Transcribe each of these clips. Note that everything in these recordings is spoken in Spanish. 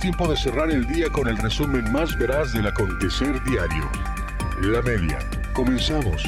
Tiempo de cerrar el día con el resumen más veraz del acontecer diario. La media. Comenzamos.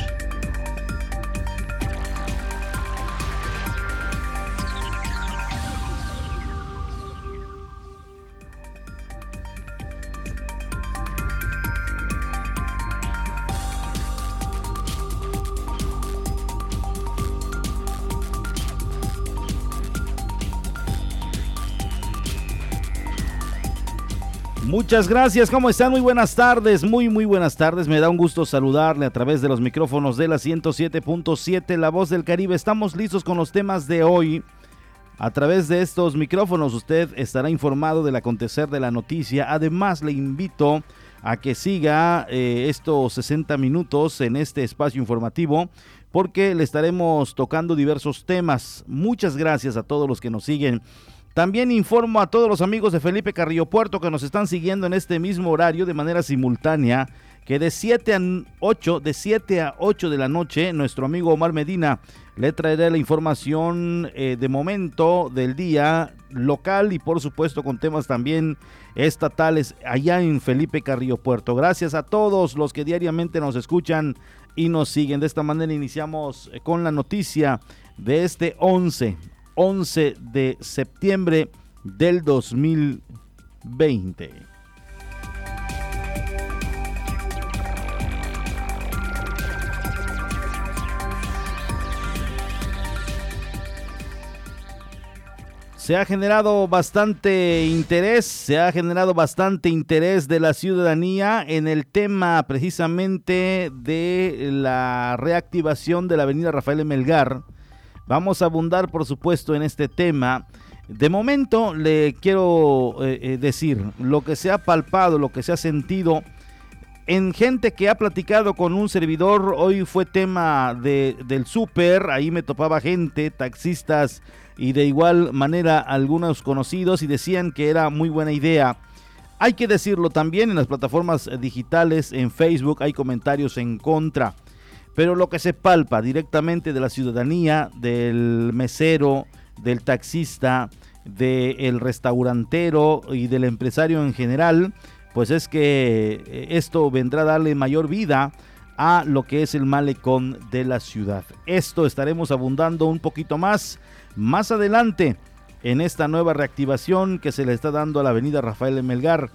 Muchas gracias, ¿cómo están? Muy buenas tardes, muy muy buenas tardes. Me da un gusto saludarle a través de los micrófonos de la 107.7 La Voz del Caribe. Estamos listos con los temas de hoy. A través de estos micrófonos usted estará informado del acontecer de la noticia. Además le invito a que siga eh, estos 60 minutos en este espacio informativo porque le estaremos tocando diversos temas. Muchas gracias a todos los que nos siguen también informo a todos los amigos de Felipe Carrillo Puerto que nos están siguiendo en este mismo horario de manera simultánea que de 7 a 8, de 7 a 8 de la noche, nuestro amigo Omar Medina le traerá la información eh, de momento del día local y por supuesto con temas también estatales allá en Felipe Carrillo Puerto. Gracias a todos los que diariamente nos escuchan y nos siguen. De esta manera iniciamos eh, con la noticia de este 11, 11 de septiembre del 2020. Se ha generado bastante interés, se ha generado bastante interés de la ciudadanía en el tema precisamente de la reactivación de la avenida Rafael Melgar Vamos a abundar, por supuesto, en este tema. De momento le quiero eh, eh, decir lo que se ha palpado, lo que se ha sentido en gente que ha platicado con un servidor. Hoy fue tema de, del súper, ahí me topaba gente, taxistas y de igual manera algunos conocidos y decían que era muy buena idea. Hay que decirlo también en las plataformas digitales, en Facebook hay comentarios en contra. Pero lo que se palpa directamente de la ciudadanía, del mesero, del taxista, del restaurantero y del empresario en general, pues es que eh, esto vendrá a darle mayor vida a lo que es el malecón de la ciudad. Esto estaremos abundando un poquito más más adelante en esta nueva reactivación que se le está dando a la avenida Rafael Melgar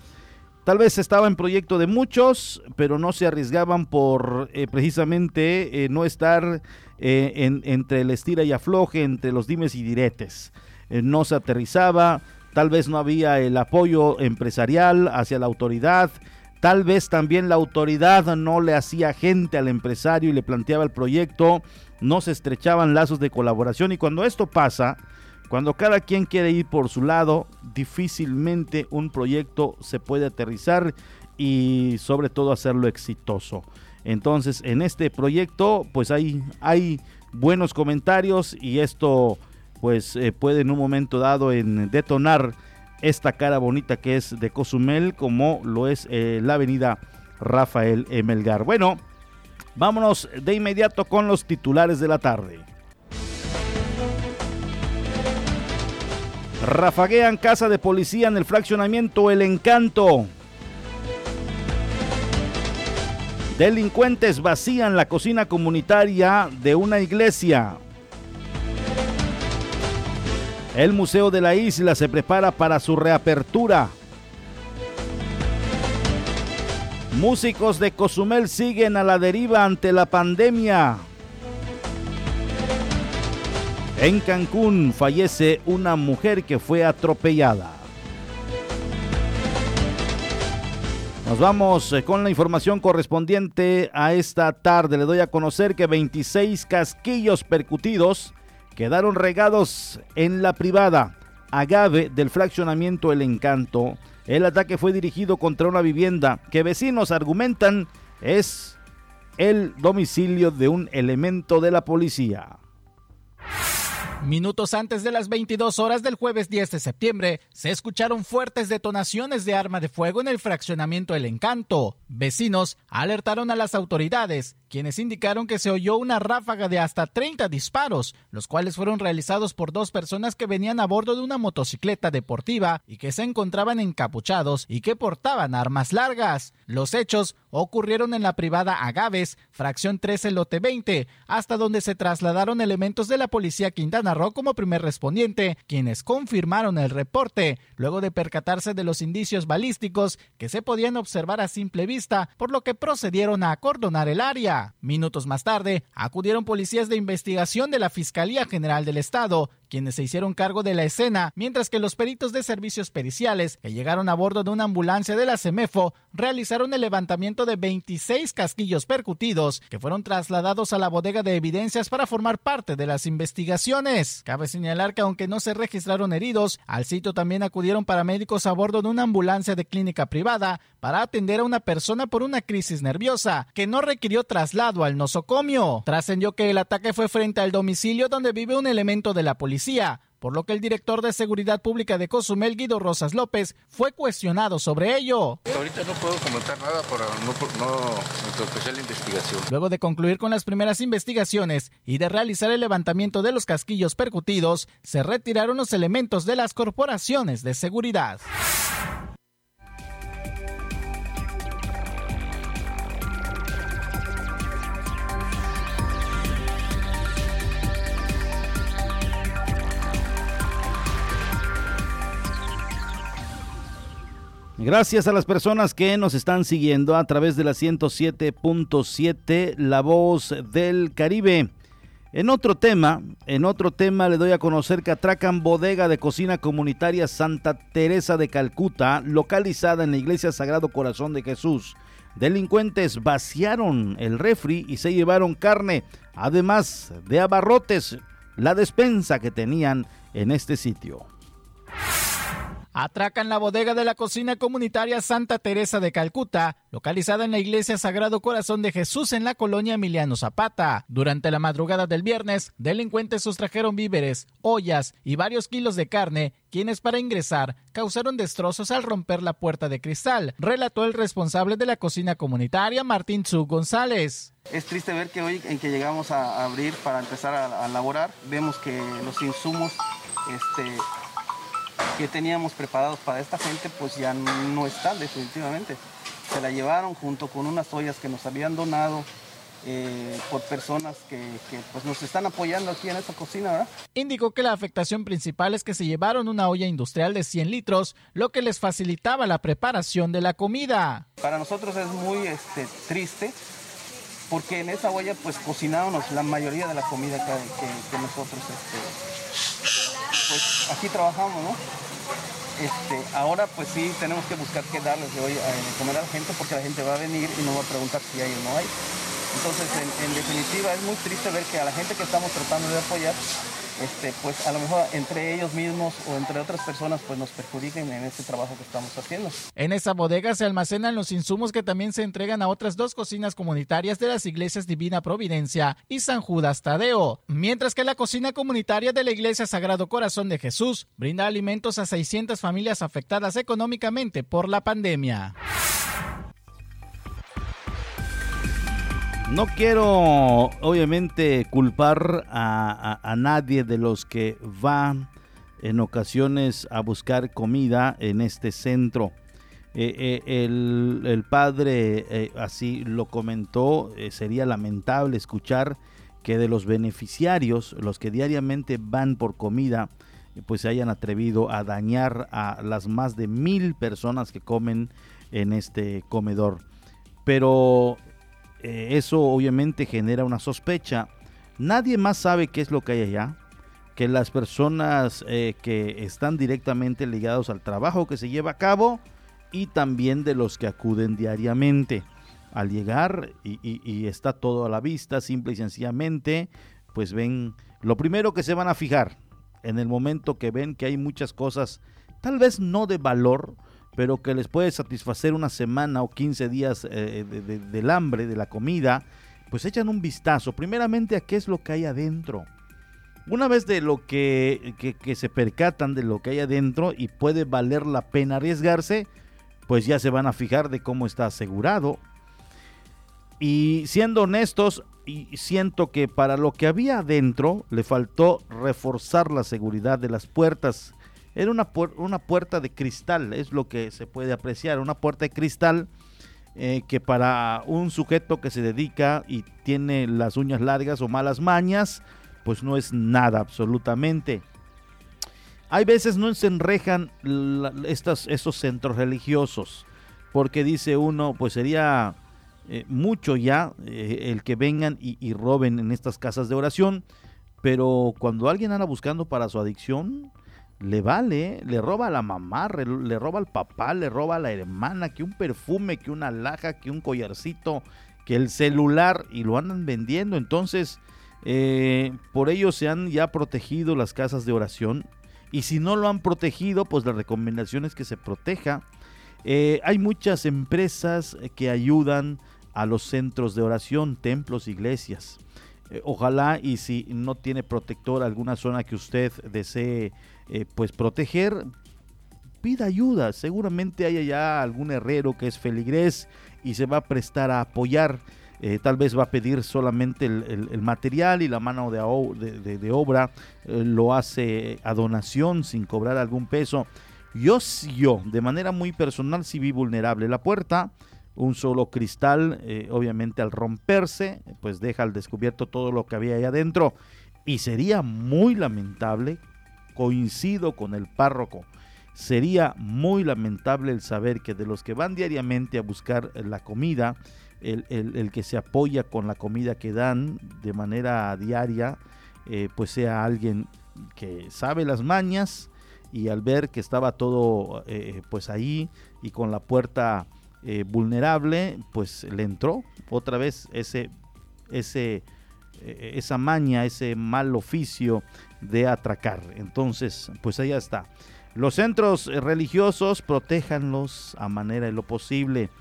Tal vez estaba en proyecto de muchos, pero no se arriesgaban por eh, precisamente eh, no estar eh, entre el estira y afloje, entre los dimes y diretes. no se aterrizaba, tal vez no había el apoyo empresarial hacia la autoridad, tal vez también la autoridad no le hacía gente al empresario y le planteaba el proyecto, no se estrechaban lazos de colaboración y cuando esto pasa, cuando cada quien quiere ir por su lado, difícilmente un proyecto se puede aterrizar y sobre todo hacerlo exitoso. Entonces, en este proyecto, pues hay, hay buenos comentarios y esto pues eh, puede en un momento dado en detonar esta cara bonita que es de Cozumel, como lo es eh, la avenida Rafael Emelgar. Bueno, vámonos de inmediato con los titulares de la tarde. Rafaguean casa de policía en el fraccionamiento El Encanto. Delincuentes vacían la cocina comunitaria de una iglesia. El Museo de la Isla se prepara para su reapertura. Músicos de Cozumel siguen a la deriva ante la pandemia. En Cancún fallece una mujer que fue atropellada. Nos vamos eh, con la información correspondiente a esta tarde. Le doy a conocer que 26 casquillos percutidos quedaron regados en la privada agave del fraccionamiento El Encanto. El ataque fue dirigido contra una vivienda que vecinos argumentan es el domicilio de un elemento de la policía. Minutos antes de las 22 horas del jueves 10 de septiembre, se escucharon fuertes detonaciones de arma de fuego en el fraccionamiento El Encanto. Vecinos alertaron a las autoridades, quienes indicaron que se oyó una ráfaga de hasta 30 disparos, los cuales fueron realizados por dos personas que venían a bordo de una motocicleta deportiva y que se encontraban encapuchados y que portaban armas largas. Los hechos ocurrieron en la privada Agaves, fracción 13 lote 20, hasta donde se trasladaron elementos de la policía Quintana Roo como primer respondiente, quienes confirmaron el reporte, luego de percatarse de los indicios balísticos que se podían observar a simple vista, por lo que procedieron a acordonar el área. Minutos más tarde, acudieron policías de investigación de la Fiscalía General del Estado, quienes se hicieron cargo de la escena, mientras que los peritos de servicios periciales, que llegaron a bordo de una ambulancia de la CEMEFO, realizaron el levantamiento de 26 casquillos percutidos, que fueron trasladados a la bodega de evidencias para formar parte de las investigaciones. Cabe señalar que aunque no se registraron heridos, al sitio también acudieron paramédicos a bordo de una ambulancia de clínica privada para atender a una persona por una crisis nerviosa, que no requirió traslado al nosocomio. Trascendió que el ataque fue frente al domicilio donde vive un elemento de la policía por lo que el director de Seguridad Pública de Cozumel, Guido Rosas López, fue cuestionado sobre ello. Ahorita no puedo comentar nada para no, no la investigación. Luego de concluir con las primeras investigaciones y de realizar el levantamiento de los casquillos percutidos, se retiraron los elementos de las corporaciones de seguridad. Gracias a las personas que nos están siguiendo a través de la 107.7 La Voz del Caribe. En otro tema, en otro tema le doy a conocer que atracan bodega de cocina comunitaria Santa Teresa de Calcuta, localizada en la iglesia Sagrado Corazón de Jesús. Delincuentes vaciaron el refri y se llevaron carne, además de abarrotes, la despensa que tenían en este sitio. Atracan la bodega de la cocina comunitaria Santa Teresa de Calcuta, localizada en la iglesia Sagrado Corazón de Jesús en la colonia Emiliano Zapata. Durante la madrugada del viernes, delincuentes sustrajeron víveres, ollas y varios kilos de carne, quienes para ingresar causaron destrozos al romper la puerta de cristal, relató el responsable de la cocina comunitaria, Martín Tzu González. Es triste ver que hoy en que llegamos a abrir para empezar a, a laborar, vemos que los insumos este, que teníamos preparados para esta gente, pues ya no están definitivamente. Se la llevaron junto con unas ollas que nos habían donado eh, por personas que, pues nos están apoyando aquí en esta cocina. ¿verdad? Indicó que la afectación principal es que se llevaron una olla industrial de 100 litros, lo que les facilitaba la preparación de la comida. Para nosotros es muy este, triste porque en esa olla pues cocinábamos la mayoría de la comida que, nosotros este, pues aquí trabajamos, ¿no? Este, ahora pues sí tenemos que buscar qué darles de hoy a comer a la gente porque la gente va a venir y nos va a preguntar si hay o no hay. Entonces en definitiva es muy triste ver que a la gente que estamos tratando de apoyar este, pues a lo mejor entre ellos mismos o entre otras personas pues nos perjudiquen en este trabajo que estamos haciendo. En esa bodega se almacenan los insumos que también se entregan a otras dos cocinas comunitarias de las iglesias Divina Providencia y San Judas Tadeo, mientras que la cocina comunitaria de la iglesia Sagrado Corazón de Jesús brinda alimentos a 600 familias afectadas económicamente por la pandemia. No quiero, obviamente, culpar a, nadie de los que van en ocasiones a buscar comida en este centro. Eh, eh, el, padre eh, así lo comentó, sería lamentable escuchar que de los beneficiarios, los que diariamente van por comida, pues se hayan atrevido a dañar a las más de mil personas que comen en este comedor. Pero eh, eso obviamente genera una sospecha. Nadie más sabe qué es lo que hay allá que las personas eh, que están directamente ligados al trabajo que se lleva a cabo y también de los que acuden diariamente. Al llegar y, está todo a la vista, simple y sencillamente, pues ven Lo primero que se van a fijar en el momento que ven que hay muchas cosas, tal vez no de valor, pero que les puede satisfacer una semana o 15 días eh, del hambre, de la comida, pues echan un vistazo primeramente a qué es lo que hay adentro. Una vez de lo que, que, se percatan de lo que hay adentro y puede valer la pena arriesgarse, pues ya se van a fijar de cómo está asegurado. Y siendo honestos, y siento que para lo que había adentro le faltó reforzar la seguridad de las puertas. Era una, una puerta de cristal, es lo que se puede apreciar, una puerta de cristal eh, que para un sujeto que se dedica y tiene las uñas largas o malas mañas, pues no es nada absolutamente. Hay veces no se enrejan estos, centros religiosos, porque dice uno, pues sería eh, mucho ya eh, el que vengan y, roben en estas casas de oración, pero cuando alguien anda buscando para su adicción, le vale, le roba a la mamá, le roba al papá, le roba a la hermana, que un perfume, que una laja, que un collarcito, que el celular y lo andan vendiendo. Entonces, eh, por ello se han ya protegido las casas de oración. Y si no lo han protegido, pues la recomendación es que se proteja. Eh, hay muchas empresas que ayudan a los centros de oración, templos, iglesias. Eh, ojalá y si no tiene protector alguna zona que usted desee eh, pues proteger, pida ayuda. Seguramente hay allá algún herrero que es feligrés y se va a prestar a apoyar. Eh, tal vez va a pedir solamente el, material y la mano de, obra lo hace a donación sin cobrar algún peso. Yo, yo, de manera muy personal, sí vi vulnerable la puerta. Un solo cristal, obviamente al romperse, pues deja al descubierto todo lo que había ahí adentro. Y sería muy lamentable coincido con el párroco. Sería muy lamentable el saber que de los que van diariamente a buscar la comida, el, que se apoya con la comida que dan de manera diaria, eh, pues sea alguien que sabe las mañas y al ver que estaba todo eh, pues ahí y con la puerta eh, vulnerable, pues le entró otra vez ese, ese, esa maña, ese mal oficio de atracar. Entonces, pues allá está. Los centros eh, religiosos, protéjanlos a manera de lo posible.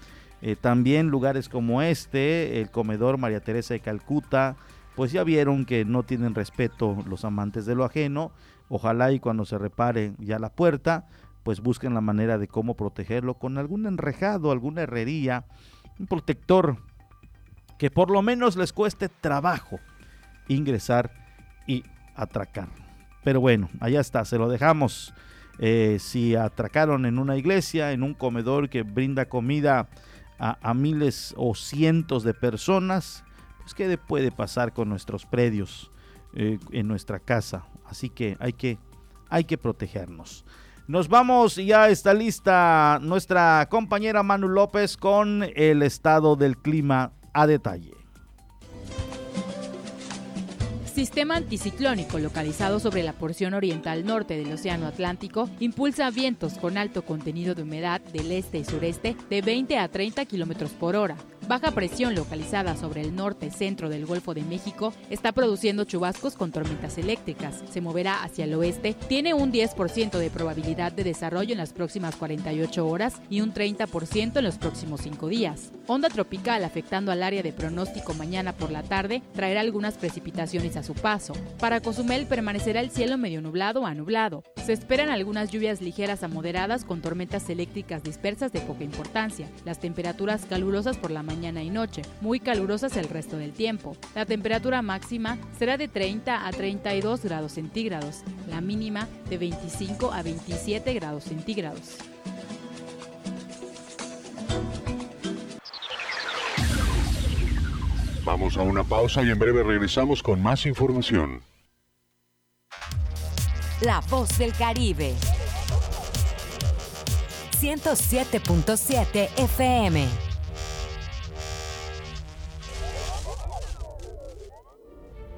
Eh, también lugares como este, el comedor María Teresa de Calcuta, pues ya vieron que no tienen respeto los amantes de lo ajeno. Ojalá y cuando se repare ya la puerta, pues busquen la manera de cómo protegerlo con algún enrejado, alguna herrería, un protector que por lo menos les cueste trabajo ingresar y atracar. Pero bueno, allá está, se lo dejamos. Eh, si atracaron en una iglesia, en un comedor que brinda comida a, miles o cientos de personas, pues qué puede pasar con nuestros predios eh, en nuestra casa. Así que hay que, hay que protegernos. Nos vamos, ya está lista nuestra compañera Manu López con el estado del clima a detalle. Sistema anticiclónico localizado sobre la porción oriental norte del Océano Atlántico impulsa vientos con alto contenido de humedad del este y sureste de 20 a 30 kilómetros por hora, Baja presión localizada sobre el norte centro del Golfo de México está produciendo chubascos con tormentas eléctricas. Se moverá hacia el oeste, tiene un 10% de probabilidad de desarrollo en las próximas 48 horas y un 30% en los próximos 5 días. Onda tropical afectando al área de pronóstico mañana por la tarde traerá algunas precipitaciones a su paso. Para Cozumel permanecerá el cielo medio nublado a nublado. Se esperan algunas lluvias ligeras a moderadas con tormentas eléctricas dispersas de poca importancia. Las temperaturas calurosas por la mañana y noche, muy calurosas el resto del tiempo. La temperatura máxima será de 30 a 32 grados centígrados, la mínima de 25 a 27 grados centígrados. Vamos a una pausa y en breve regresamos con más información. La voz del Caribe. 107.7 FM.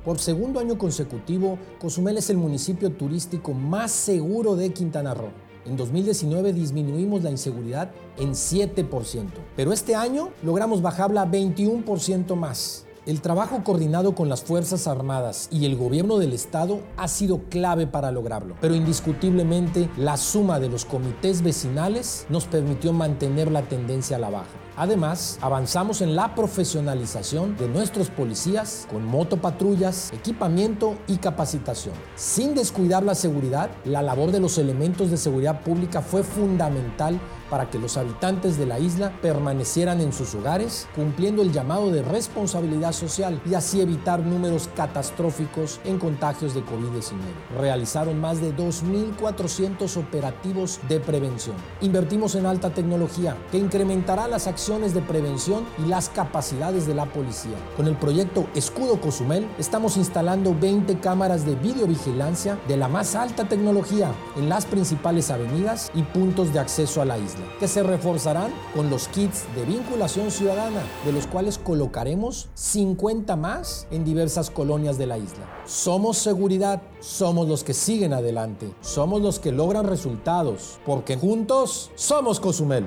Por segundo año consecutivo, Cozumel es el municipio turístico más seguro de Quintana Roo. En 2019 disminuimos la inseguridad en 7%, pero este año logramos bajarla 21% más. El trabajo coordinado con las Fuerzas Armadas y el gobierno del Estado ha sido clave para lograrlo, pero indiscutiblemente la suma de los comités vecinales nos permitió mantener la tendencia a la baja. Además, avanzamos en la profesionalización de nuestros policías con motopatrullas, equipamiento y capacitación. Sin descuidar la seguridad, la labor de los elementos de seguridad pública fue fundamental para que los habitantes de la isla permanecieran en sus hogares, cumpliendo el llamado de responsabilidad social y así evitar números catastróficos en contagios de COVID-19. Realizaron más de 2.400 operativos de prevención. Invertimos en alta tecnología que incrementará las acciones de prevención y las capacidades de la policía. Con el proyecto Escudo Cozumel estamos instalando 20 cámaras de videovigilancia de la más alta tecnología en las principales avenidas y puntos de acceso a la isla que se reforzarán con los kits de vinculación ciudadana, de los cuales colocaremos 50 más en diversas colonias de la isla. Somos seguridad, somos los que siguen adelante, somos los que logran resultados, porque juntos somos Cozumel.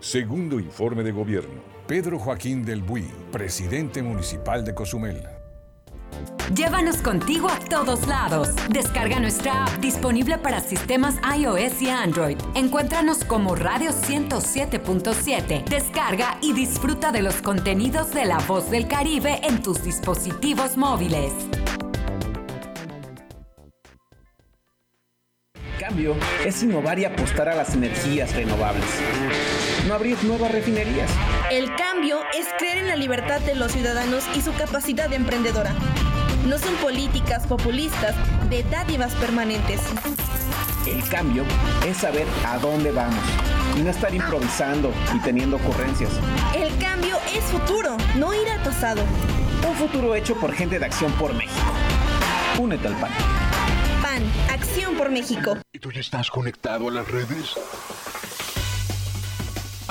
Segundo informe de gobierno. Pedro Joaquín del Buy, presidente municipal de Cozumel. Llévanos contigo a todos lados. Descarga nuestra app disponible para sistemas iOS y Android. Encuéntranos como Radio 107.7. Descarga y disfruta de los contenidos de La Voz del Caribe en tus dispositivos móviles. Cambio es innovar y apostar a las energías renovables. No abrir nuevas refinerías. El cambio es creer en la libertad de los ciudadanos y su capacidad emprendedora. No son políticas populistas de dádivas permanentes. El cambio es saber a dónde vamos y no estar improvisando y teniendo ocurrencias. El cambio es futuro, no ir al pasado. Un futuro hecho por gente de Acción por México. Únete al PAN. PAN, Acción por México. ¿Y tú ya estás conectado a las redes?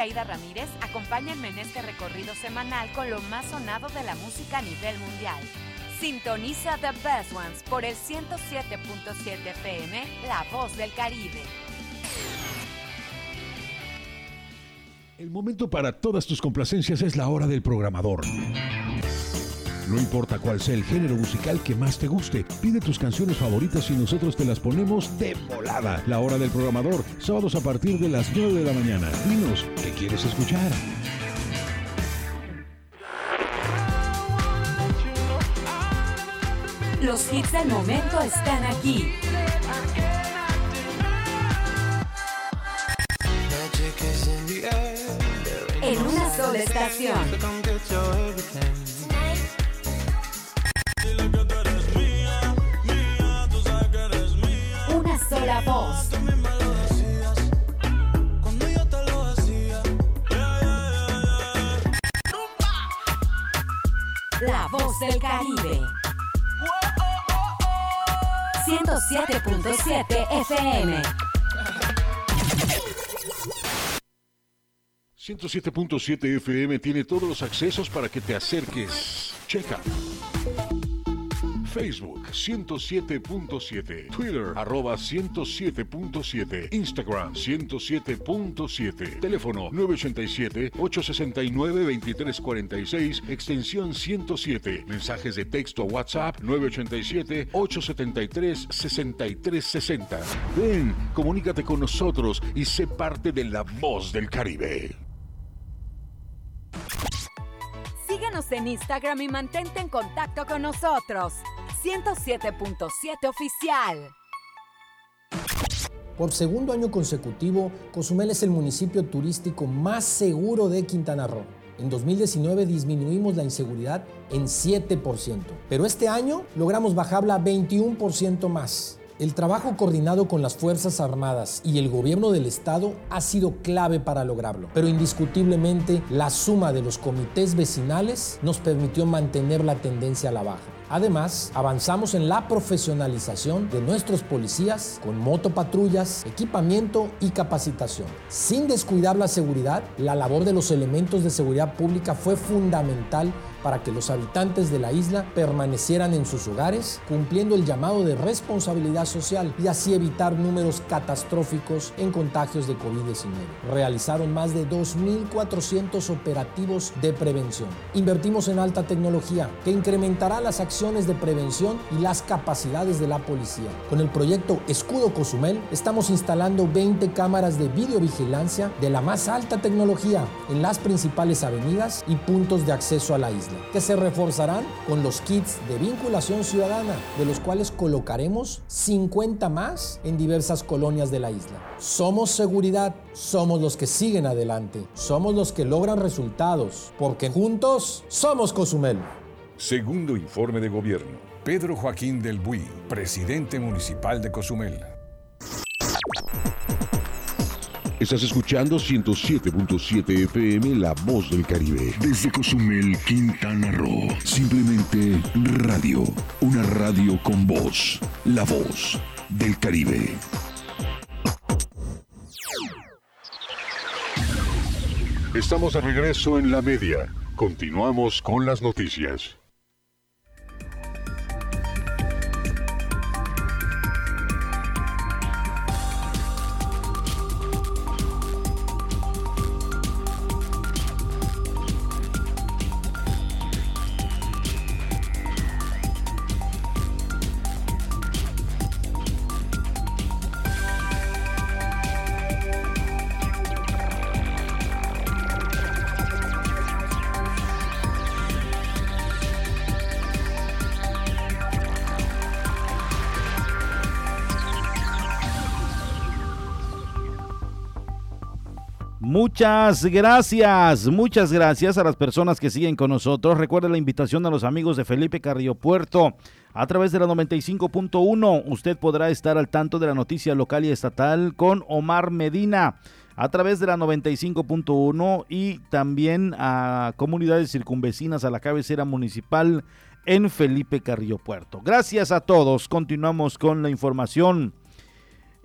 Aida Ramírez. Acompáñenme en este recorrido semanal con lo más sonado de la música a nivel mundial. Sintoniza The Best Ones por el 107.7 FM, La Voz del Caribe. El momento para todas tus complacencias es la hora del programador. No importa cuál sea el género musical que más te guste, pide tus canciones favoritas y nosotros te las ponemos de volada. La hora del programador, sábados a partir de las 9 de la mañana. Dinos, ¿qué quieres escuchar? Los hits del momento están aquí. En una sola estación. Sola voz. La voz del Caribe. 107.7 FM. 107.7 FM tiene todos los accesos para que te acerques. Checa. Facebook 107.7, Twitter arroba 107.7, Instagram 107.7, teléfono 987-869-2346, extensión 107, mensajes de texto a WhatsApp 987-873-6360. Ven, comunícate con nosotros y sé parte de la voz del Caribe. Síguenos en Instagram y mantente en contacto con nosotros. 107.7 Oficial. Por segundo año consecutivo, Cozumel es el municipio turístico más seguro de Quintana Roo. En 2019 disminuimos la inseguridad en 7%, pero este año logramos bajarla a 21% más. El trabajo coordinado con las Fuerzas Armadas y el gobierno del Estado ha sido clave para lograrlo, pero indiscutiblemente la suma de los comités vecinales nos permitió mantener la tendencia a la baja. Además, avanzamos en la profesionalización de nuestros policías con motopatrullas, equipamiento y capacitación. Sin descuidar la seguridad, la labor de los elementos de seguridad pública fue fundamental para que los habitantes de la isla permanecieran en sus hogares, cumpliendo el llamado de responsabilidad social y así evitar números catastróficos en contagios de COVID-19. Realizaron más de 2.400 operativos de prevención. Invertimos en alta tecnología que incrementará las acciones de prevención y las capacidades de la policía. Con el proyecto Escudo Cozumel estamos instalando 20 cámaras de videovigilancia de la más alta tecnología en las principales avenidas y puntos de acceso a la isla que se reforzarán con los kits de vinculación ciudadana, de los cuales colocaremos 50 más en diversas colonias de la isla. Somos seguridad, somos los que siguen adelante, somos los que logran resultados, porque juntos somos Cozumel. Segundo informe de gobierno. Pedro Joaquín del Buy, presidente municipal de Cozumel. Estás escuchando 107.7 FM La Voz del Caribe. Desde Cozumel, Quintana Roo. Simplemente radio. Una radio con voz. La Voz del Caribe. Estamos de regreso en la media. Continuamos con las noticias. Muchas gracias, muchas gracias a las personas que siguen con nosotros. Recuerde la invitación a los amigos de Felipe Carrillo Puerto. A través de la 95.1 usted podrá estar al tanto de la noticia local y estatal con Omar Medina. A través de la 95.1 y también a comunidades circunvecinas a la cabecera municipal en Felipe Carrillo Puerto. Gracias a todos. Continuamos con la información.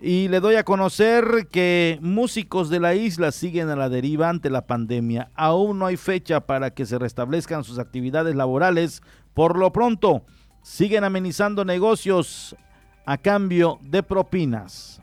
Y le doy a conocer que músicos de la isla siguen a la deriva ante la pandemia. Aún no hay fecha para que se restablezcan sus actividades laborales. Por lo pronto, siguen amenizando negocios a cambio de propinas.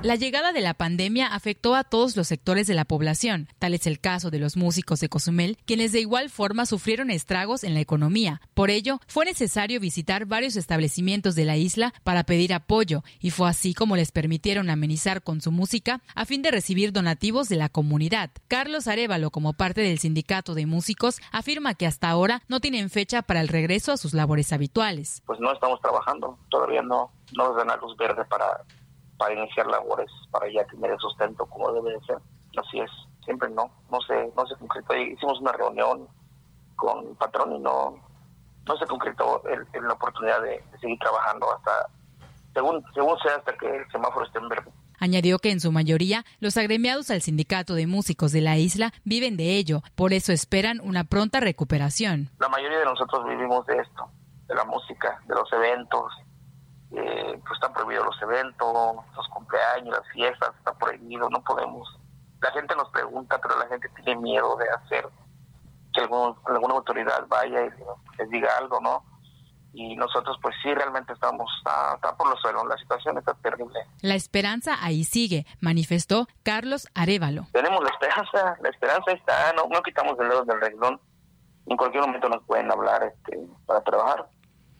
La llegada de la pandemia afectó a todos los sectores de la población. Tal es el caso de los músicos de Cozumel, quienes de igual forma sufrieron estragos en la economía. Por ello, fue necesario visitar varios establecimientos de la isla para pedir apoyo, y fue así como les permitieron amenizar con su música a fin de recibir donativos de la comunidad. Carlos Arevalo, como parte del sindicato de músicos, afirma que hasta ahora no tienen fecha para el regreso a sus labores habituales. Pues no estamos trabajando, todavía no, no nos dan la luz verde para para iniciar labores, para ya tener el sustento como debe de ser. Así es, siempre no, no se, no se concretó. Hicimos una reunión con el patrón y no, no se concretó el, la oportunidad de, seguir trabajando hasta, según, según sea, hasta que el semáforo esté en verde. Añadió que en su mayoría los agremiados al sindicato de músicos de la isla viven de ello, por eso esperan una pronta recuperación. La mayoría de nosotros vivimos de esto, de la música, de los eventos, están prohibidos los eventos, los cumpleaños, las fiestas, está prohibido, no podemos. La gente nos pregunta, pero la gente tiene miedo de hacer que alguna autoridad vaya y les diga algo, ¿no? Y nosotros pues sí realmente estamos, está, por los suelos, la situación está terrible. La esperanza ahí sigue, manifestó Carlos Arevalo. Tenemos la esperanza, la esperanza está, no, no quitamos el dedo del renglón, en cualquier momento nos pueden hablar este, para trabajar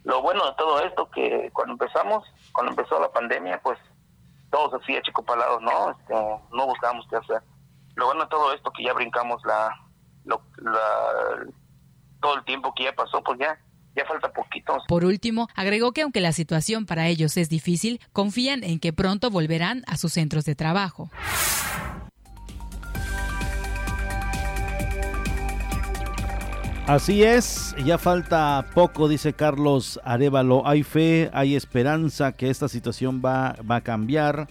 lo bueno de todo esto que cuando empezamos, cuando empezó la pandemia, pues todos así achicopalados, ¿no? Este, no buscábamos qué hacer. Lo bueno de todo esto que ya brincamos la, todo el tiempo que ya pasó, pues ya ya falta poquito. Por último, agregó que aunque la situación para ellos es difícil, confían en que pronto volverán a sus centros de trabajo. Así es, ya falta poco, dice Carlos Arevalo. Hay fe, hay esperanza que esta situación va, va a cambiar.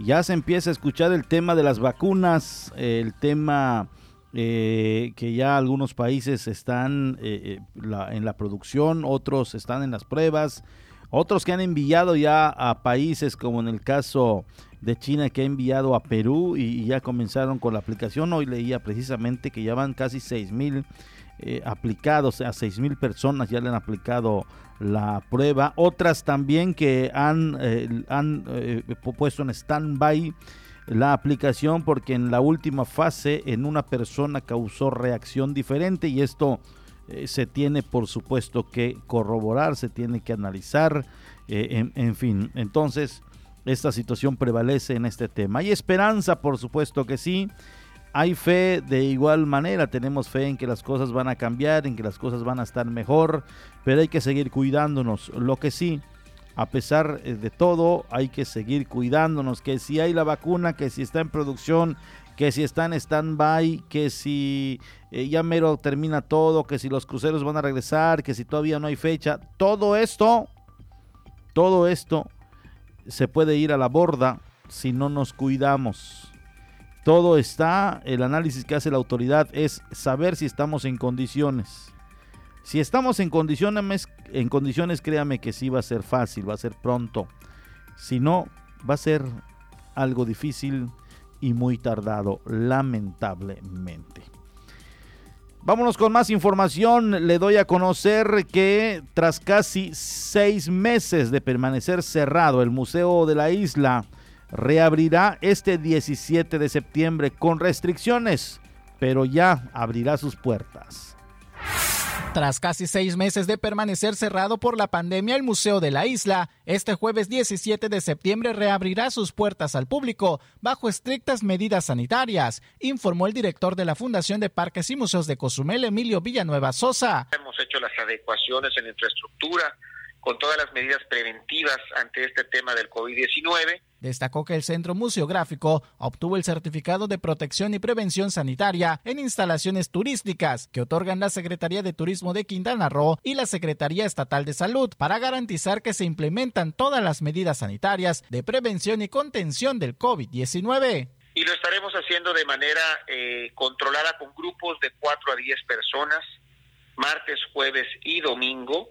Ya se empieza a escuchar el tema de las vacunas, el tema eh, que ya algunos países están eh, eh, en la producción, otros están en las pruebas, otros que han enviado ya a países como en el caso de China que ha enviado a Perú y, y ya comenzaron con la aplicación. Hoy leía precisamente que ya van casi 6 mil eh, aplicados, a 6 mil personas ya le han aplicado la prueba, otras también que han, eh, han eh, puesto en stand-by la aplicación porque en la última fase en una persona causó reacción diferente y esto se tiene por supuesto que corroborar, se tiene que analizar, en, en, fin, entonces esta situación prevalece en este tema. Hay esperanza, por supuesto que sí, hay fe de igual manera, tenemos fe en que las cosas van a cambiar, en que las cosas van a estar mejor, pero hay que seguir cuidándonos. Lo que sí, a pesar eh, de todo, hay que seguir cuidándonos, que si hay la vacuna, que si está en producción, que si está en stand-by, que si eh, ya mero termina todo, que si los cruceros van a regresar, que si todavía no hay fecha, todo esto, todo esto se puede ir a la borda si no nos cuidamos. Todo está, el análisis que hace la autoridad es saber si estamos en condiciones. Si estamos en condiciones, en condiciones, créame que sí va a ser fácil, va a ser pronto. Si no, va a ser algo difícil y muy tardado, lamentablemente. Vámonos con más información. Le doy a conocer que tras casi seis meses de permanecer cerrado el Museo de la Isla, reabrirá este 17 de septiembre con restricciones, pero ya abrirá sus puertas. Tras casi seis meses de permanecer cerrado por la pandemia, el Museo de la Isla, este jueves 17 de septiembre reabrirá sus puertas al público bajo estrictas medidas sanitarias, informó el director de la Fundación de Parques y Museos de Cozumel, Emilio Villanueva Sosa. Hemos hecho las adecuaciones en infraestructura con todas las medidas preventivas ante este tema del COVID-19 Destacó que el Centro Museográfico obtuvo el certificado de protección y prevención sanitaria en instalaciones turísticas que otorgan la Secretaría de Turismo de Quintana Roo y la Secretaría Estatal de Salud para garantizar que se implementan todas las medidas sanitarias de prevención y contención del COVID-19 y lo estaremos haciendo de manera eh, controlada con grupos de 4 a 10 personas, martes, jueves y domingo,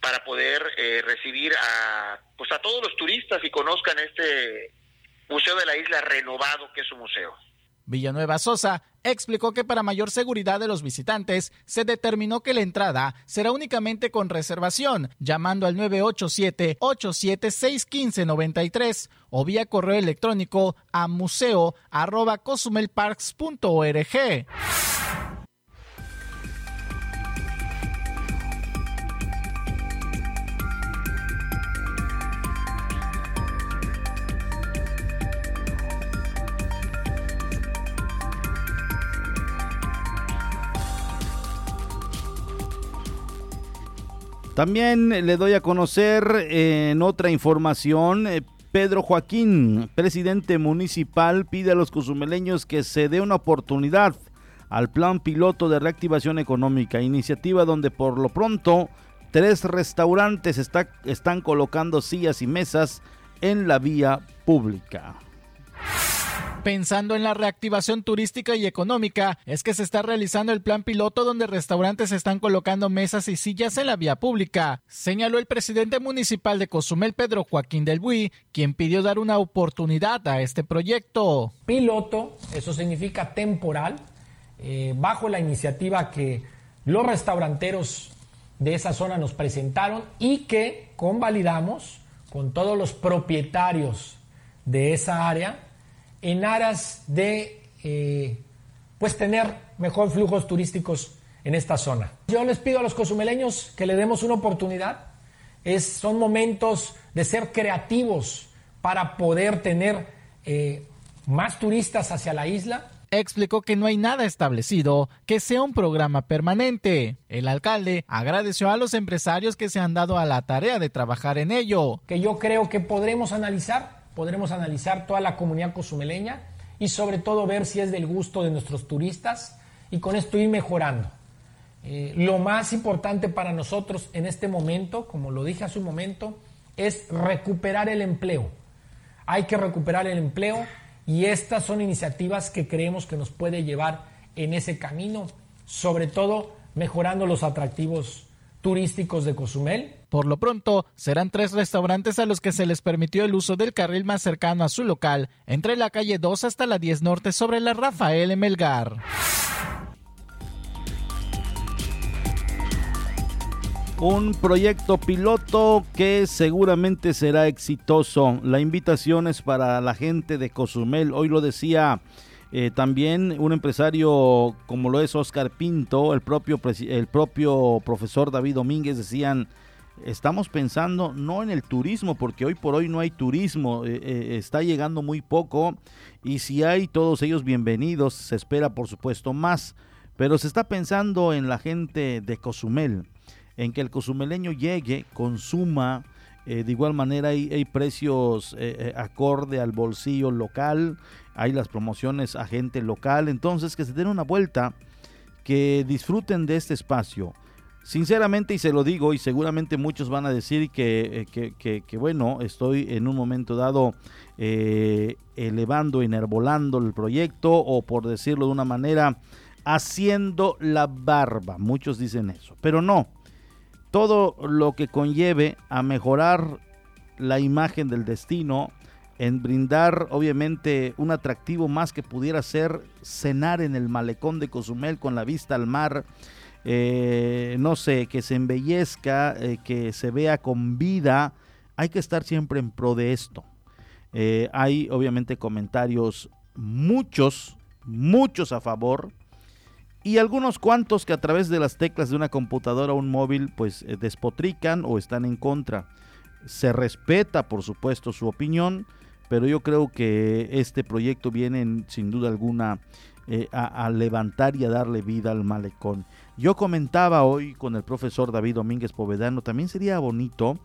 para poder eh, recibir a pues a todos los turistas y conozcan este Museo de la Isla renovado que es un museo. Villanueva Sosa explicó que para mayor seguridad de los visitantes se determinó que la entrada será únicamente con reservación, llamando al 987-876-1593 o vía correo electrónico a museo.cosumelparks.org. También le doy a conocer en otra información, eh, Pedro Joaquín, presidente municipal, pide a los cozumeleños que se dé una oportunidad al plan piloto de reactivación económica, iniciativa donde por lo pronto tres restaurantes están colocando sillas y mesas en la vía pública. Pensando en la reactivación turística y económica, es que se está realizando el plan piloto donde restaurantes están colocando mesas y sillas en la vía pública, señaló el presidente municipal de Cozumel, Pedro Joaquín del Buy, quien pidió dar una oportunidad a este proyecto. Piloto, eso significa temporal, eh, bajo la iniciativa que los restauranteros de esa zona nos presentaron y que convalidamos con todos los propietarios de esa área en aras de eh, pues tener mejor flujos turísticos en esta zona. Yo les pido a los cozumeleños que le demos una oportunidad. Es, son momentos de ser creativos para poder tener eh, más turistas hacia la isla. Explicó que no hay nada establecido que sea un programa permanente. El alcalde agradeció a los empresarios que se han dado a la tarea de trabajar en ello. Que yo creo que podremos analizar podremos analizar toda la comunidad cozumeleña y sobre todo ver si es del gusto de nuestros turistas y con esto ir mejorando. Eh, lo más importante para nosotros en este momento, como lo dije hace un momento, es recuperar el empleo. Hay que recuperar el empleo y estas son iniciativas que creemos que nos puede llevar en ese camino, sobre todo mejorando los atractivos turísticos de Cozumel. Por lo pronto, serán tres restaurantes a los que se les permitió el uso del carril más cercano a su local, entre la calle 2 hasta la 10 Norte sobre la Rafael Melgar. Un proyecto piloto que seguramente será exitoso. La invitación es para la gente de Cozumel. Hoy lo decía eh, también un empresario como lo es Oscar Pinto, el propio, el propio profesor David Domínguez decían, estamos pensando no en el turismo, porque hoy por hoy no hay turismo, eh, eh, está llegando muy poco y si hay todos ellos bienvenidos, se espera por supuesto más, pero se está pensando en la gente de Cozumel en que el cozumeleño llegue, consuma, eh, de igual manera hay, precios eh, eh, acorde al bolsillo local, hay las promociones a gente local, entonces que se den una vuelta, que disfruten de este espacio. Sinceramente, y se lo digo, y seguramente muchos van a decir que, que, bueno, estoy en un momento dado elevando, enervolando el proyecto, o por decirlo de una manera, haciendo la barba. Muchos dicen eso, pero no todo lo que conlleve a mejorar la imagen del destino, en brindar obviamente un atractivo más que pudiera ser cenar en el malecón de Cozumel con la vista al mar, eh, no sé, que se embellezca, eh, que se vea con vida, hay que estar siempre en pro de esto. Eh, hay obviamente comentarios, muchos, muchos a favor, y algunos cuantos que a través de las teclas de una computadora o un móvil pues despotrican o están en contra. Se respeta por supuesto su opinión, pero yo creo que este proyecto viene sin duda alguna a, levantar y a darle vida al malecón. Yo comentaba hoy con el profesor David Domínguez Povedano, también sería bonito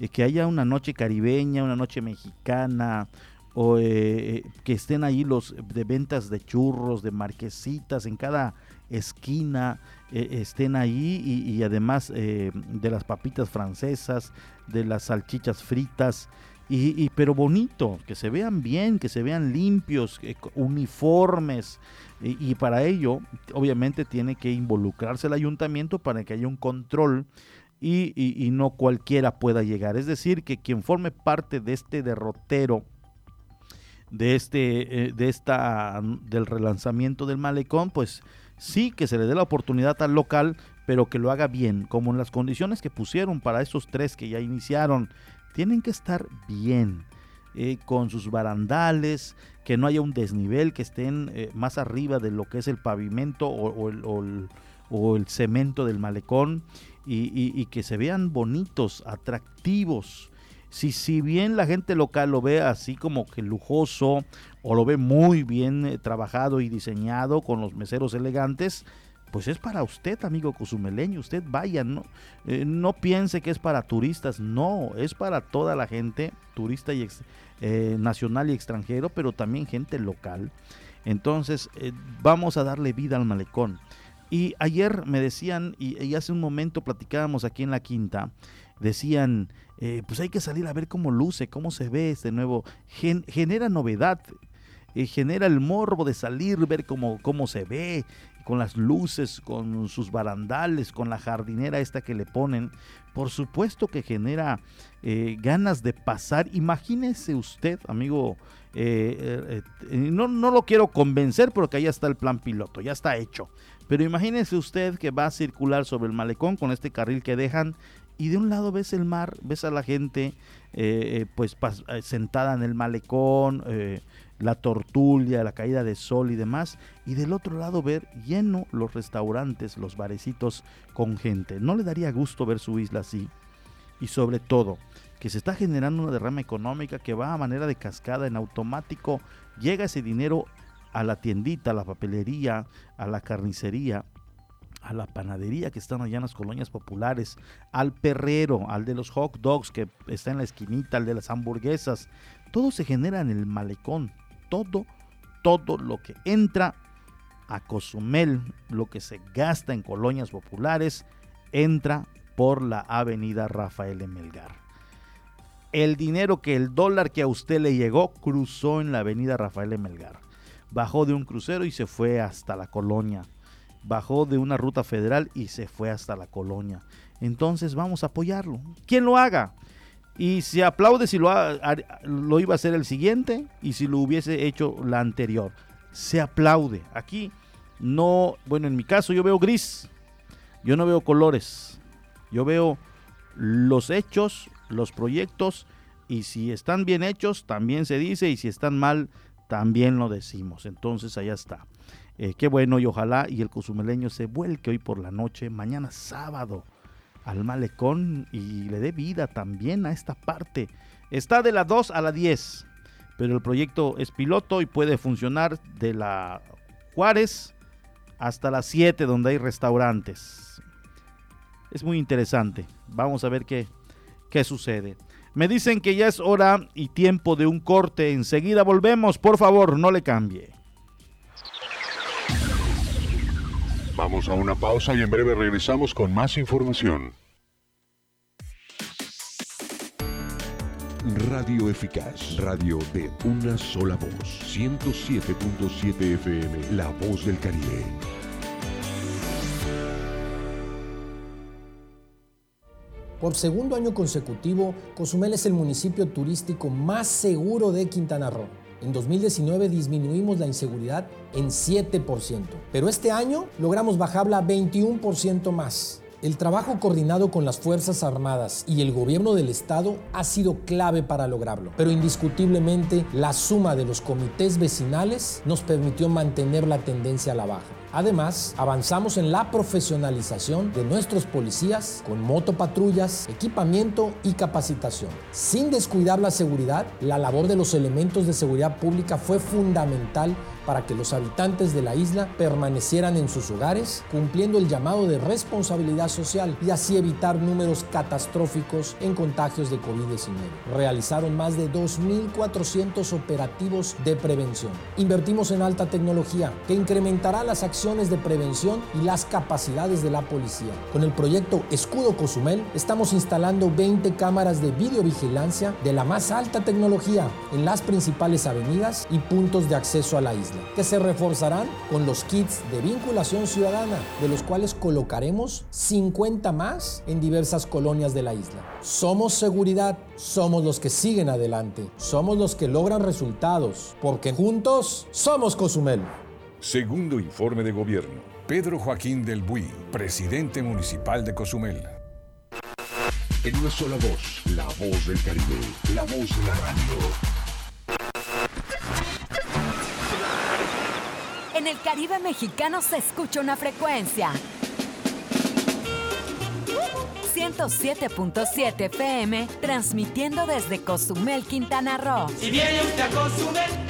eh, que haya una noche caribeña, una noche mexicana, o que estén ahí los de ventas de churros, de marquesitas en cada esquina eh, estén ahí y, además eh, de las papitas francesas, de las salchichas fritas. Y, pero bonito, que se vean bien, que se vean limpios, uniformes. Y, para ello, obviamente, tiene que involucrarse el ayuntamiento para que haya un control y, no cualquiera pueda llegar. Es decir, que quien forme parte de este derrotero, de este, eh, de esta, del relanzamiento del malecón, pues sí que se le dé la oportunidad al local, pero que lo haga bien, como en las condiciones que pusieron para esos tres que ya iniciaron. Tienen que estar bien, eh, con sus barandales, que no haya un desnivel, que estén eh, más arriba de lo que es el pavimento o, el, cemento del malecón y, que se vean bonitos, atractivos. Si, si bien la gente local lo ve así como que lujoso o lo ve muy bien eh, trabajado y diseñado con los meseros elegantes, pues es para usted, amigo cozumeleño. Usted vaya, no, eh, no piense que es para turistas, no, es para toda la gente, turista y eh, nacional y extranjero, pero también gente local. Entonces, vamos a darle vida al malecón. Y ayer me decían, y, hace un momento platicábamos aquí en la quinta, decían, pues hay que salir a ver cómo luce, cómo se ve este nuevo, genera novedad, eh, genera el morbo de salir, ver cómo, cómo se ve, con las luces, con sus barandales, con la jardinera esta que le ponen. Por supuesto que genera eh, ganas de pasar. Imagínese usted, amigo, eh, no, no lo quiero convencer porque ahí está el plan piloto, ya está hecho. Pero imagínese usted que va a circular sobre el malecón con este carril que dejan y de un lado ves el mar, ves a la gente pues sentada en el malecón, la tortulia, la caída de sol y demás, y del otro lado ver lleno los restaurantes, los barecitos con gente. ¿No le daría gusto ver su isla así? Y sobre todo, que se está generando una derrama económica que va a manera de cascada en automático, llega ese dinero a la tiendita, a la papelería, a la carnicería, a la panadería que están allá en las colonias populares, al perrero, al de los hot dogs que está en la esquinita, al de las hamburguesas. Todo se genera en el malecón todo, todo lo que entra a Cozumel, lo que se gasta en colonias populares, entra por la avenida Rafael Melgar. El dinero que el dólar que a usted le llegó cruzó en la avenida Rafael Melgar. Bajó de un crucero y se fue hasta la colonia. Bajó de una ruta federal y se fue hasta la colonia. Entonces vamos a apoyarlo. ¿Quién lo haga? Y se aplaude si lo, lo iba a hacer el siguiente y si lo hubiese hecho la anterior. Se aplaude. Aquí no, bueno, en mi caso yo veo gris. Yo no veo colores. Yo veo los hechos, los proyectos y si están bien hechos también se dice y si están mal también lo decimos. Entonces allá está. Eh, qué bueno y ojalá y el cozumeleño se vuelque hoy por la noche, mañana sábado al malecón y le dé vida también a esta parte. Está de la 2 a la 10, pero el proyecto es piloto y puede funcionar de la Juárez hasta las 7 donde hay restaurantes. Es muy interesante. Vamos a ver qué, qué sucede. Me dicen que ya es hora y tiempo de un corte. Enseguida volvemos. Por favor, no le cambie. Vamos a una pausa y en breve regresamos con más información. Radio Eficaz, radio de una sola voz, 107.7 FM, La Voz del Caribe. Por segundo año consecutivo, Cozumel es el municipio turístico más seguro de Quintana Roo. En 2019 disminuimos la inseguridad en 7%, pero este año logramos bajarla 21% más. El trabajo coordinado con las Fuerzas Armadas y el gobierno del Estado ha sido clave para lograrlo, pero indiscutiblemente la suma de los comités vecinales nos permitió mantener la tendencia a la baja. Además, avanzamos en la profesionalización de nuestros policías con motopatrullas, equipamiento y capacitación. Sin descuidar la seguridad, la labor de los elementos de seguridad pública fue fundamental para que los habitantes de la isla permanecieran en sus hogares, cumpliendo el llamado de responsabilidad social y así evitar números catastróficos en contagios de COVID-19. Realizaron más de 2.400 operativos de prevención. Invertimos en alta tecnología que incrementará las acciones de prevención y las capacidades de la policía. Con el proyecto Escudo Cozumel estamos instalando 20 cámaras de videovigilancia de la más alta tecnología en las principales avenidas y puntos de acceso a la isla que se reforzarán con los kits de vinculación ciudadana, de los cuales colocaremos 50 más en diversas colonias de la isla. Somos seguridad, somos los que siguen adelante, somos los que logran resultados, porque juntos somos Cozumel. Segundo informe de gobierno. Pedro Joaquín del Buy, presidente municipal de Cozumel. En una sola voz, la voz del Caribe, la voz de la radio. En el Caribe mexicano se escucha una frecuencia. 107.7 FM, transmitiendo desde Cozumel, Quintana Roo. Si viene usted a Cozumel,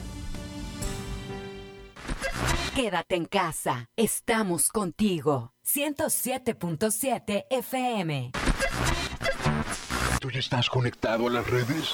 Quédate en casa. Estamos contigo. 107.7 FM. ¿Tú ya estás conectado a las redes?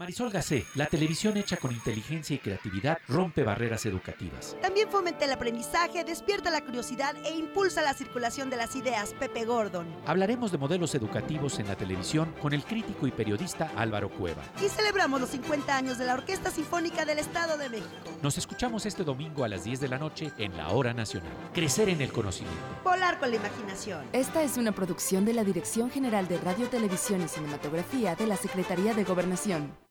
Marisol Gacé, la televisión hecha con inteligencia y creatividad rompe barreras educativas. También fomenta el aprendizaje, despierta la curiosidad e impulsa la circulación de las ideas. Pepe Gordon. Hablaremos de modelos educativos en la televisión con el crítico y periodista Álvaro Cueva. Y celebramos los 50 años de la Orquesta Sinfónica del Estado de México. Nos escuchamos este domingo a las 10 de la noche en la Hora Nacional. Crecer en el conocimiento. Volar con la imaginación. Esta es una producción de la Dirección General de Radio, Televisión y Cinematografía de la Secretaría de Gobernación.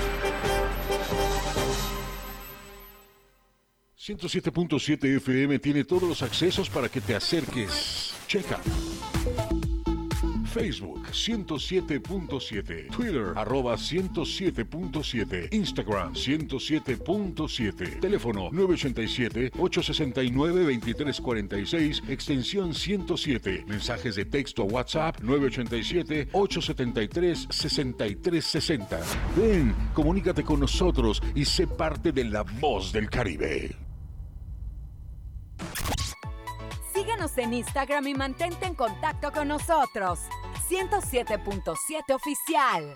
107.7 FM tiene todos los accesos para que te acerques. Checa. Facebook 107.7, Twitter arroba 107.7, Instagram 107.7, teléfono 987-869-2346, extensión 107, mensajes de texto a WhatsApp 987-873-6360. Ven, comunícate con nosotros y sé parte de la voz del Caribe. Síguenos en Instagram y mantente en contacto con nosotros. 107.7 Oficial.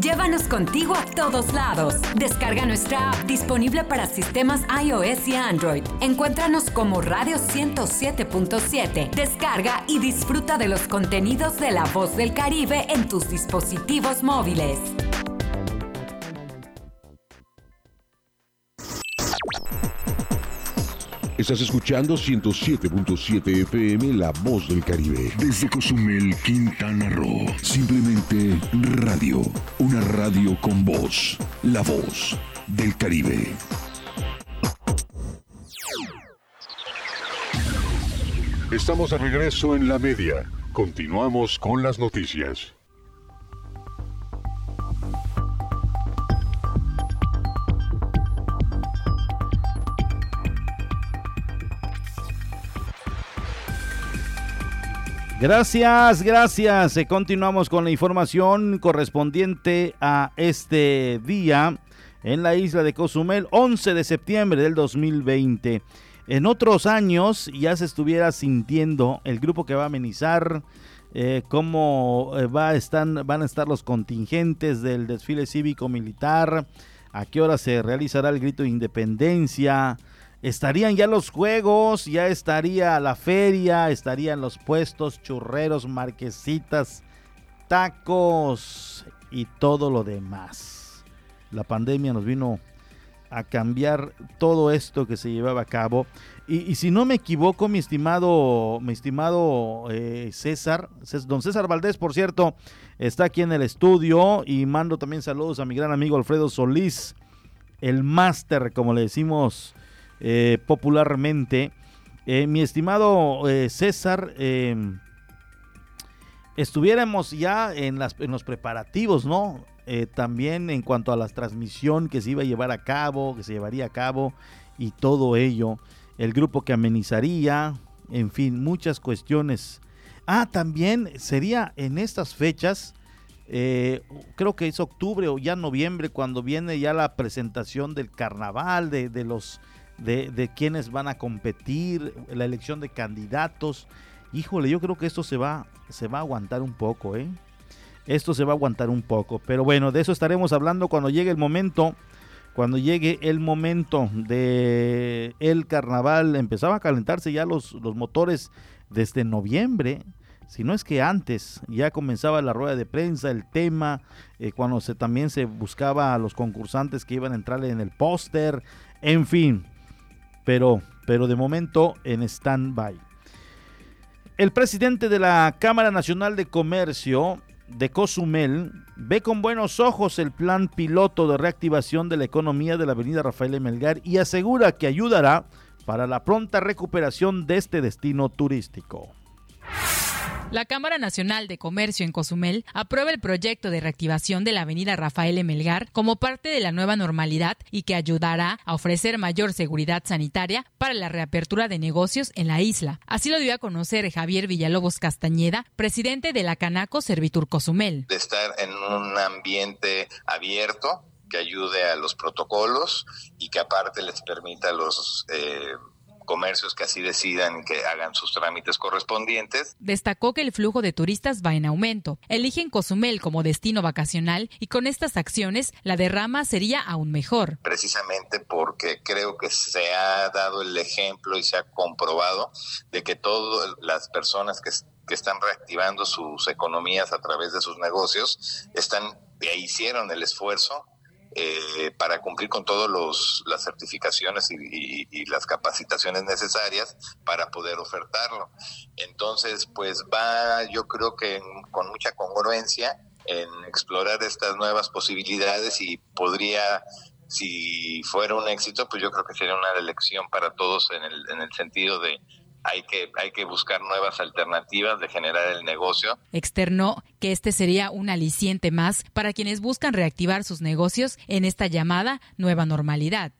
Llévanos contigo a todos lados. Descarga nuestra app disponible para sistemas iOS y Android. Encuéntranos como Radio 107.7. Descarga y disfruta de los contenidos de La Voz del Caribe en tus dispositivos móviles. Estás escuchando 107.7 FM La Voz del Caribe. Desde Cozumel, Quintana Roo. Simplemente radio. Una radio con voz. La Voz del Caribe. Estamos de regreso en la media. Continuamos con las noticias. Gracias, gracias. Eh, continuamos con la información correspondiente a este día en la isla de Cozumel, 11 de septiembre del 2020. En otros años ya se estuviera sintiendo el grupo que va a amenizar, eh, cómo eh, va a estar, van a estar los contingentes del desfile cívico-militar, a qué hora se realizará el grito de independencia, estarían ya los juegos, ya estaría la feria, estarían los puestos, churreros, marquesitas, tacos y todo lo demás. La pandemia nos vino a cambiar todo esto que se llevaba a cabo. Y, si no me equivoco, mi estimado, mi estimado eh, César, don César Valdés, por cierto, está aquí en el estudio y mando también saludos a mi gran amigo Alfredo Solís, el máster, como le decimos eh, popularmente. Eh, mi estimado eh, César, em, estuviéramos ya en, los preparativos, ¿no? también en cuanto a la transmisión que se iba a llevar a cabo, que se llevaría a cabo y todo ello. el grupo que amenizaría, en fin, muchas cuestiones. Ah, también sería en estas fechas, creo que es octubre o ya noviembre, cuando viene ya la presentación del carnaval, de los de, de quienes van a competir, la elección de candidatos. Híjole, yo creo que esto se va, se va a aguantar un poco, ¿eh? Esto se va a aguantar un poco. Pero bueno, de eso estaremos hablando cuando llegue el momento. Cuando llegue el momento de el carnaval. Empezaba a calentarse ya los, los motores desde noviembre. Si no es que antes ya comenzaba la rueda de prensa, el tema, eh, cuando se, también se buscaba a los concursantes que iban a entrar en el póster, en fin. Pero, pero de momento en stand-by. El presidente de la Cámara Nacional de Comercio de Cozumel ve con buenos ojos el plan piloto de reactivación de la economía de la avenida Rafael Melgar y asegura que ayudará para la pronta recuperación de este destino turístico. La Cámara Nacional de Comercio en Cozumel aprueba el proyecto de reactivación de la avenida Rafael Emelgar como parte de la nueva normalidad y que ayudará a ofrecer mayor seguridad sanitaria para la reapertura de negocios en la isla. Así lo dio a conocer Javier Villalobos Castañeda, presidente de la Canaco Servitur Cozumel. De estar en un ambiente abierto que ayude a los protocolos y que aparte les permita a los eh, comercios que así decidan que hagan sus trámites correspondientes. Destacó que el flujo de turistas va en aumento. Eligen Cozumel como destino vacacional y con estas acciones la derrama sería aún mejor. Precisamente porque creo que se ha dado el ejemplo y se ha comprobado de que todas las personas que que están reactivando sus economías a través de sus negocios, están, hicieron el esfuerzo eh, para cumplir con todas las certificaciones y, las capacitaciones necesarias para poder ofertarlo. Entonces, pues va, yo creo que con mucha congruencia en explorar estas nuevas posibilidades y podría si fuera un éxito, pues yo creo que sería una elección para todos en el, en el sentido de hay que, buscar nuevas alternativas de generar el negocio. Externó que este sería un aliciente más para quienes buscan reactivar sus negocios en esta llamada nueva normalidad.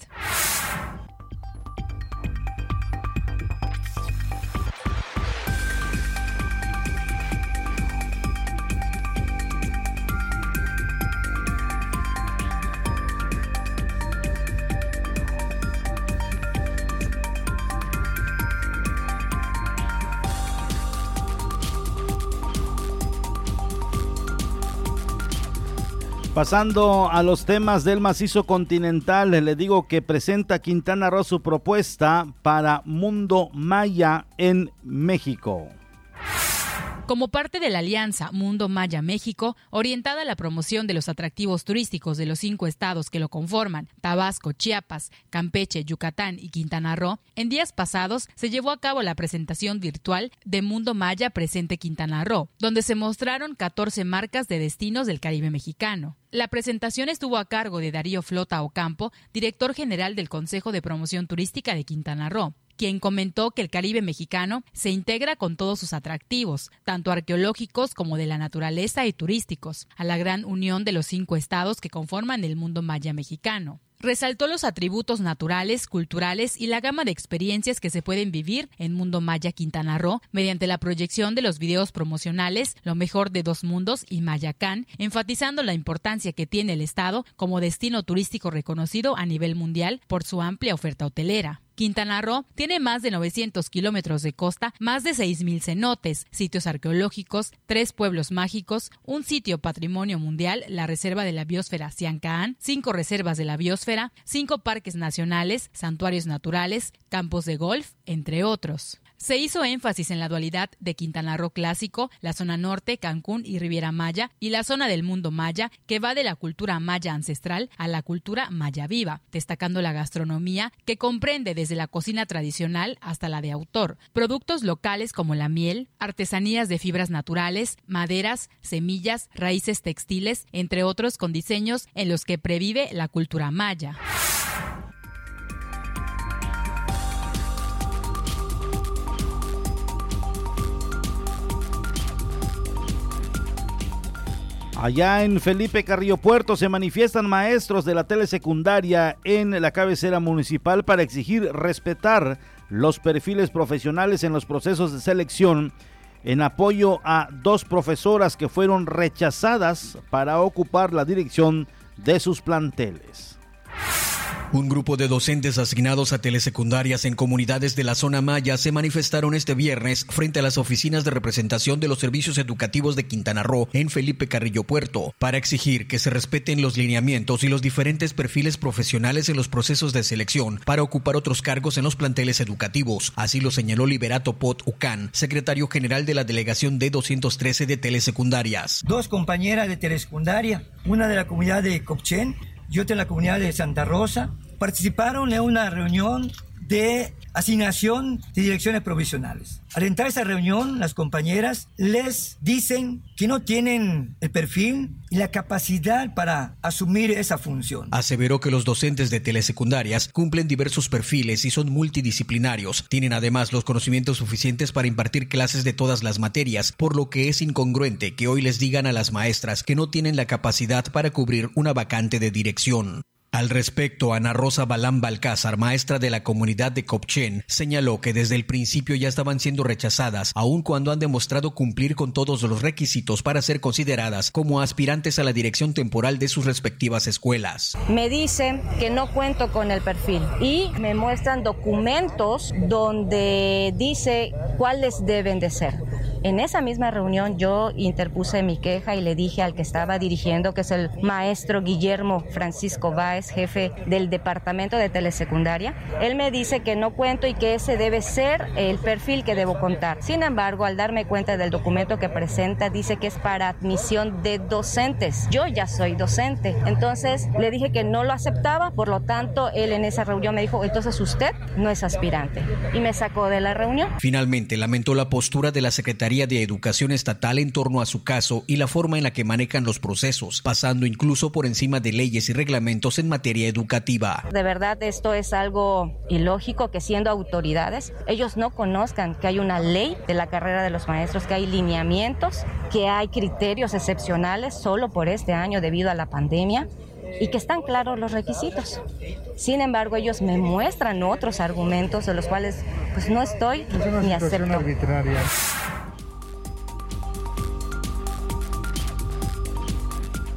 Pasando a los temas del macizo continental, le digo que presenta Quintana Roo su propuesta para Mundo Maya en México. Como parte de la alianza Mundo Maya México, orientada a la promoción de los atractivos turísticos de los cinco estados que lo conforman, Tabasco, Chiapas, Campeche, Yucatán y Quintana Roo, en días pasados se llevó a cabo la presentación virtual de Mundo Maya Presente Quintana Roo, donde se mostraron 14 marcas de destinos del Caribe mexicano. La presentación estuvo a cargo de Darío Flota Ocampo, director general del Consejo de Promoción Turística de Quintana Roo quien comentó que el Caribe mexicano se integra con todos sus atractivos, tanto arqueológicos como de la naturaleza y turísticos, a la gran unión de los cinco estados que conforman el mundo maya mexicano. Resaltó los atributos naturales, culturales y la gama de experiencias que se pueden vivir en Mundo Maya Quintana Roo mediante la proyección de los videos promocionales Lo mejor de dos mundos y Mayacán, enfatizando la importancia que tiene el estado como destino turístico reconocido a nivel mundial por su amplia oferta hotelera. Quintana Roo tiene más de 900 kilómetros de costa, más de 6.000 cenotes, sitios arqueológicos, tres pueblos mágicos, un sitio patrimonio mundial, la Reserva de la Biosfera Siancaan, cinco reservas de la biosfera, cinco parques nacionales, santuarios naturales, campos de golf, entre otros. Se hizo énfasis en la dualidad de Quintana Roo clásico, la zona norte, Cancún y Riviera Maya, y la zona del mundo maya, que va de la cultura maya ancestral a la cultura maya viva, destacando la gastronomía, que comprende desde la cocina tradicional hasta la de autor, productos locales como la miel, artesanías de fibras naturales, maderas, semillas, raíces textiles, entre otros con diseños en los que previve la cultura maya. Allá en Felipe Carrillo Puerto se manifiestan maestros de la telesecundaria en la cabecera municipal para exigir respetar los perfiles profesionales en los procesos de selección en apoyo a dos profesoras que fueron rechazadas para ocupar la dirección de sus planteles. Un grupo de docentes asignados a telesecundarias en comunidades de la zona Maya se manifestaron este viernes frente a las oficinas de representación de los servicios educativos de Quintana Roo en Felipe Carrillo Puerto para exigir que se respeten los lineamientos y los diferentes perfiles profesionales en los procesos de selección para ocupar otros cargos en los planteles educativos. Así lo señaló Liberato Pot Ucán, secretario general de la delegación D213 de telesecundarias. Dos compañeras de telesecundaria, una de la comunidad de Copchen y otra en la comunidad de Santa Rosa, participaron en una reunión de asignación de direcciones provisionales. Al entrar a esa reunión, las compañeras les dicen que no tienen el perfil y la capacidad para asumir esa función. Aseveró que los docentes de telesecundarias cumplen diversos perfiles y son multidisciplinarios. Tienen además los conocimientos suficientes para impartir clases de todas las materias, por lo que es incongruente que hoy les digan a las maestras que no tienen la capacidad para cubrir una vacante de dirección. Al respecto, Ana Rosa Balán Balcázar, maestra de la comunidad de Copchen, señaló que desde el principio ya estaban siendo rechazadas, aun cuando han demostrado cumplir con todos los requisitos para ser consideradas como aspirantes a la dirección temporal de sus respectivas escuelas. Me dicen que no cuento con el perfil y me muestran documentos donde dice cuáles deben de ser. En esa misma reunión yo interpuse mi queja y le dije al que estaba dirigiendo, que es el maestro Guillermo Francisco Báez, jefe del departamento de telesecundaria, él me dice que no cuento y que ese debe ser el perfil que debo contar. Sin embargo, al darme cuenta del documento que presenta, dice que es para admisión de docentes. Yo ya soy docente. Entonces le dije que no lo aceptaba, por lo tanto, él en esa reunión me dijo, entonces usted no es aspirante. Y me sacó de la reunión. Finalmente, lamentó la postura de la Secretaría de Educación Estatal en torno a su caso y la forma en la que manejan los procesos, pasando incluso por encima de leyes y reglamentos en materia educativa. De verdad, esto es algo ilógico que siendo autoridades, ellos no conozcan que hay una ley de la carrera de los maestros, que hay lineamientos, que hay criterios excepcionales solo por este año debido a la pandemia y que están claros los requisitos. Sin embargo, ellos me muestran otros argumentos de los cuales pues no estoy ni acepto. Arbitraria.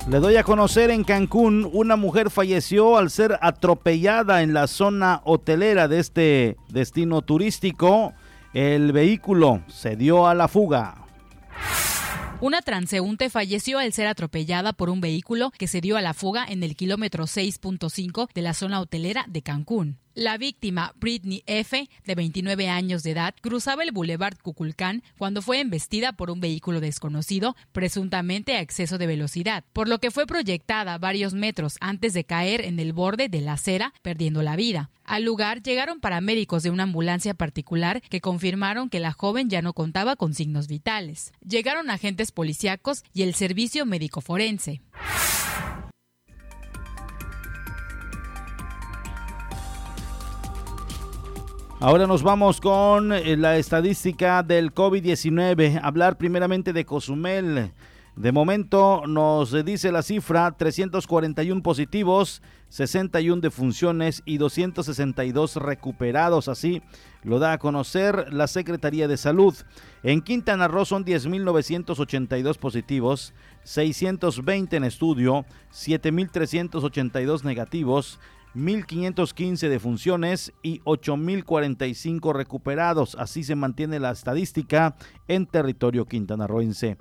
Le doy a conocer en Cancún, una mujer falleció al ser atropellada en la zona hotelera de este destino turístico. El vehículo se dio a la fuga. Una transeúnte falleció al ser atropellada por un vehículo que se dio a la fuga en el kilómetro 6.5 de la zona hotelera de Cancún. La víctima, Britney F., de 29 años de edad, cruzaba el Boulevard Cuculcán cuando fue embestida por un vehículo desconocido, presuntamente a exceso de velocidad, por lo que fue proyectada varios metros antes de caer en el borde de la acera, perdiendo la vida. Al lugar llegaron paramédicos de una ambulancia particular que confirmaron que la joven ya no contaba con signos vitales. Llegaron agentes policíacos y el servicio médico forense. Ahora nos vamos con eh, la estadística del COVID-19. Hablar primeramente de Cozumel. De momento nos dice la cifra 341 positivos, 61 defunciones y 262 recuperados. Así lo da a conocer la Secretaría de Salud. En Quintana Roo son 10.982 positivos, 620 en estudio, 7.382 negativos, 1.515 defunciones y 8.045 recuperados. Así se mantiene la estadística en territorio quintanarroense.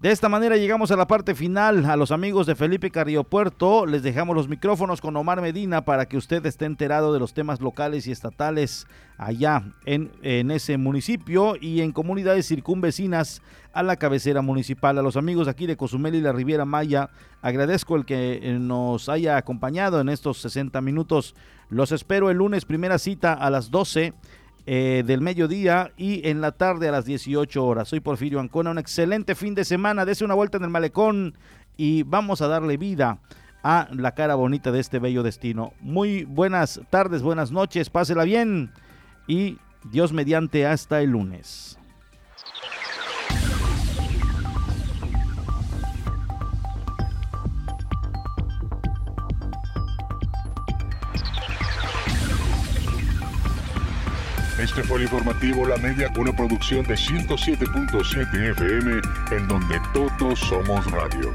De esta manera llegamos a la parte final. A los amigos de Felipe Carrillo Puerto les dejamos los micrófonos con Omar Medina para que usted esté enterado de los temas locales y estatales allá en, en ese municipio y en comunidades circunvecinas a la cabecera municipal. A los amigos aquí de Cozumel y la Riviera Maya, agradezco el que eh, nos haya acompañado en estos 60 minutos. Los espero el lunes, primera cita a las 12 eh, del mediodía y en la tarde a las 18 horas. Soy Porfirio Ancona, un excelente fin de semana, dese una vuelta en el malecón y vamos a darle vida a la cara bonita de este bello destino. Muy buenas tardes, buenas noches, pásela bien y Dios mediante hasta el lunes. Este fue el informativo La Media, una producción de 107.7 FM, en donde todos somos radio.